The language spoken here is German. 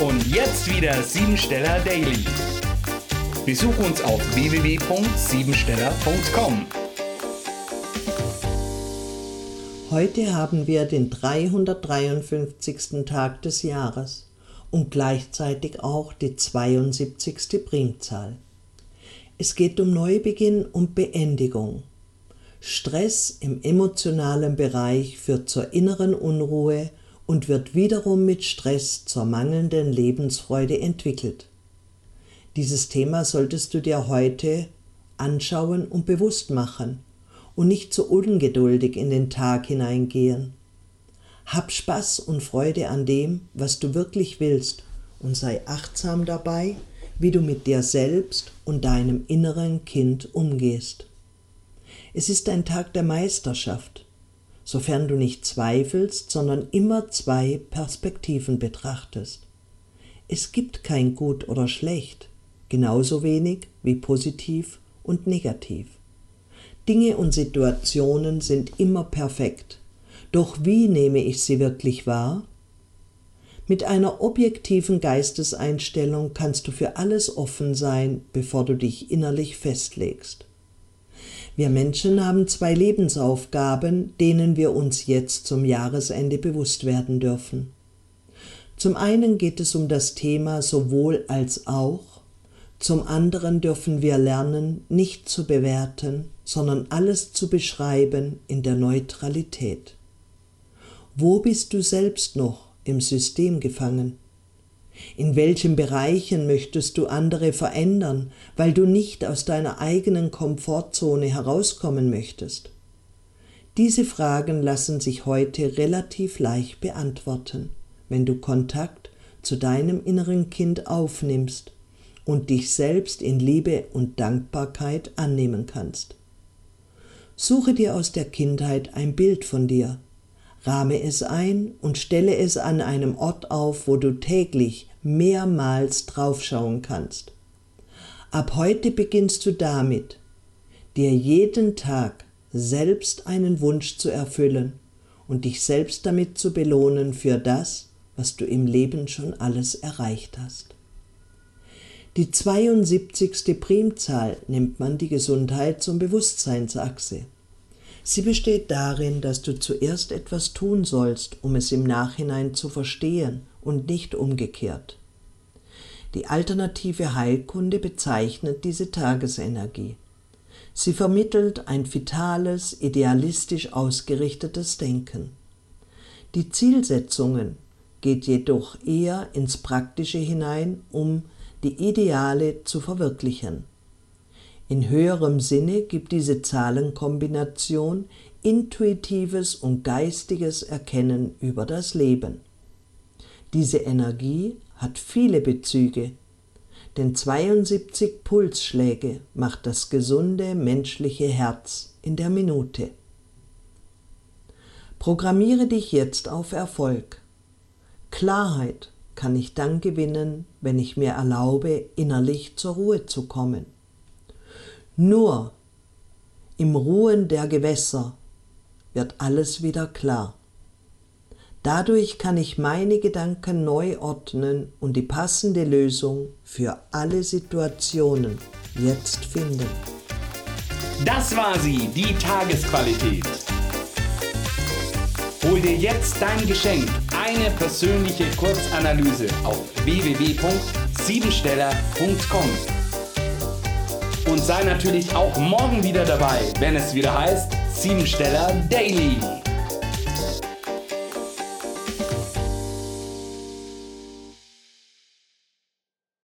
Und jetzt wieder Siebensteller Daily. Besuch uns auf www.siebensteller.com. Heute haben wir den 353. Tag des Jahres und gleichzeitig auch die 72. Primzahl. Es geht um Neubeginn und Beendigung. Stress im emotionalen Bereich führt zur inneren Unruhe und wird wiederum mit Stress zur mangelnden Lebensfreude entwickelt. Dieses Thema solltest du dir heute anschauen und bewusst machen und nicht so ungeduldig in den Tag hineingehen. Hab Spaß und Freude an dem, was du wirklich willst und sei achtsam dabei, wie du mit dir selbst und deinem inneren Kind umgehst. Es ist ein Tag der Meisterschaft, sofern du nicht zweifelst, sondern immer zwei Perspektiven betrachtest. Es gibt kein gut oder schlecht, genauso wenig wie positiv und negativ. Dinge und Situationen sind immer perfekt, doch wie nehme ich sie wirklich wahr? Mit einer objektiven Geisteseinstellung kannst du für alles offen sein, bevor du dich innerlich festlegst. Wir Menschen haben zwei Lebensaufgaben, denen wir uns jetzt zum Jahresende bewusst werden dürfen. Zum einen geht es um das Thema sowohl als auch, zum anderen dürfen wir lernen, nicht zu bewerten, sondern alles zu beschreiben in der Neutralität. Wo bist du selbst noch im System gefangen? In welchen Bereichen möchtest du andere verändern, weil du nicht aus deiner eigenen Komfortzone herauskommen möchtest? Diese Fragen lassen sich heute relativ leicht beantworten, wenn du Kontakt zu deinem inneren Kind aufnimmst und dich selbst in Liebe und Dankbarkeit annehmen kannst. Suche dir aus der Kindheit ein Bild von dir, rahme es ein und stelle es an einem Ort auf, wo du täglich mehrmals draufschauen kannst. Ab heute beginnst du damit, dir jeden Tag selbst einen Wunsch zu erfüllen und dich selbst damit zu belohnen für das, was du im Leben schon alles erreicht hast. Die 72. Primzahl nennt man die Gesundheits- und Bewusstseinsachse. Sie besteht darin, dass du zuerst etwas tun sollst, um es im Nachhinein zu verstehen und nicht umgekehrt. Die alternative Heilkunde bezeichnet diese Tagesenergie. Sie vermittelt ein vitales, idealistisch ausgerichtetes Denken. Die Zielsetzungen geht jedoch eher ins Praktische hinein, um die Ideale zu verwirklichen. In höherem Sinne gibt diese Zahlenkombination intuitives und geistiges Erkennen über das Leben. Diese Energie hat viele Bezüge, denn 72 Pulsschläge macht das gesunde menschliche Herz in der Minute. Programmiere dich jetzt auf Erfolg. Klarheit kann ich dann gewinnen, wenn ich mir erlaube, innerlich zur Ruhe zu kommen. Nur im Ruhen der Gewässer wird alles wieder klar. Dadurch kann ich meine Gedanken neu ordnen und die passende Lösung für alle Situationen jetzt finden. Das war sie, die Tagesqualität. Hol dir jetzt dein Geschenk, eine persönliche Kurzanalyse auf www.siebensteller.com und sei natürlich auch morgen wieder dabei, wenn es wieder heißt Siebensteller Daily.